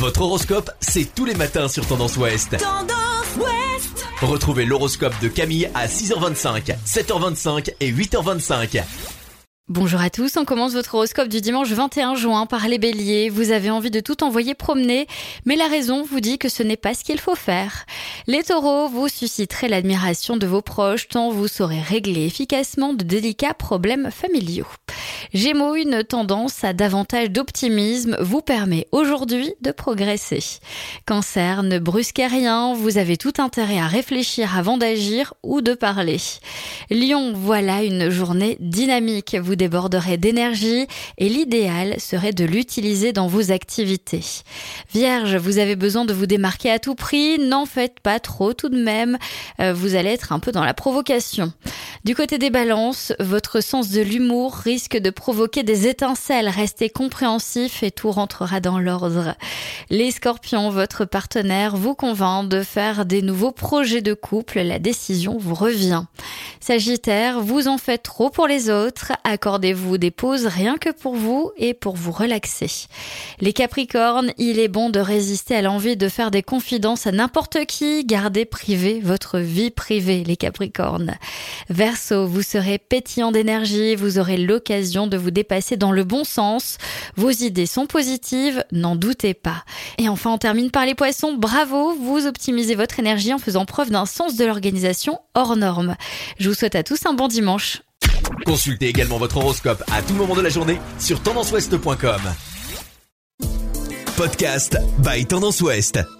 Votre horoscope, c'est tous les matins sur Tendance Ouest. Tendance Ouest Retrouvez l'horoscope de Camille à 6h25, 7h25 et 8h25. Bonjour à tous, on commence votre horoscope du dimanche 21 juin par les béliers. Vous avez envie de tout envoyer promener, mais la raison vous dit que ce n'est pas ce qu'il faut faire. Les taureaux, vous susciterez l'admiration de vos proches tant vous saurez régler efficacement de délicats problèmes familiaux. Gémeaux, une tendance à davantage d'optimisme vous permet aujourd'hui de progresser. Cancer, ne brusquez rien, vous avez tout intérêt à réfléchir avant d'agir ou de parler. Lion, voilà une journée dynamique, vous déborderez d'énergie et l'idéal serait de l'utiliser dans vos activités. Vierge, vous avez besoin de vous démarquer à tout prix, n'en faites pas trop tout de même, euh, vous allez être un peu dans la provocation. Du côté des balances, votre sens de l'humour risque de provoquer des étincelles. Restez compréhensif et tout rentrera dans l'ordre. Les scorpions, votre partenaire vous convainc de faire des nouveaux projets de couple. La décision vous revient. Sagittaire, vous en faites trop pour les autres. Accordez-vous des pauses rien que pour vous et pour vous relaxer. Les capricornes, il est bon de résister à l'envie de faire des confidences à n'importe qui. Gardez privé votre vie privée, les capricornes. Verseau, vous serez pétillant d'énergie. Vous aurez l'occasion de vous dépasser dans le bon sens. Vos idées sont positives, n'en doutez pas. Et enfin, on termine par les poissons. Bravo, vous optimisez votre énergie en faisant preuve d'un sens de l'organisation hors norme. Je vous souhaite à tous un bon dimanche. Consultez également votre horoscope à tout moment de la journée sur tendanceouest.com. Podcast by Tendance Ouest.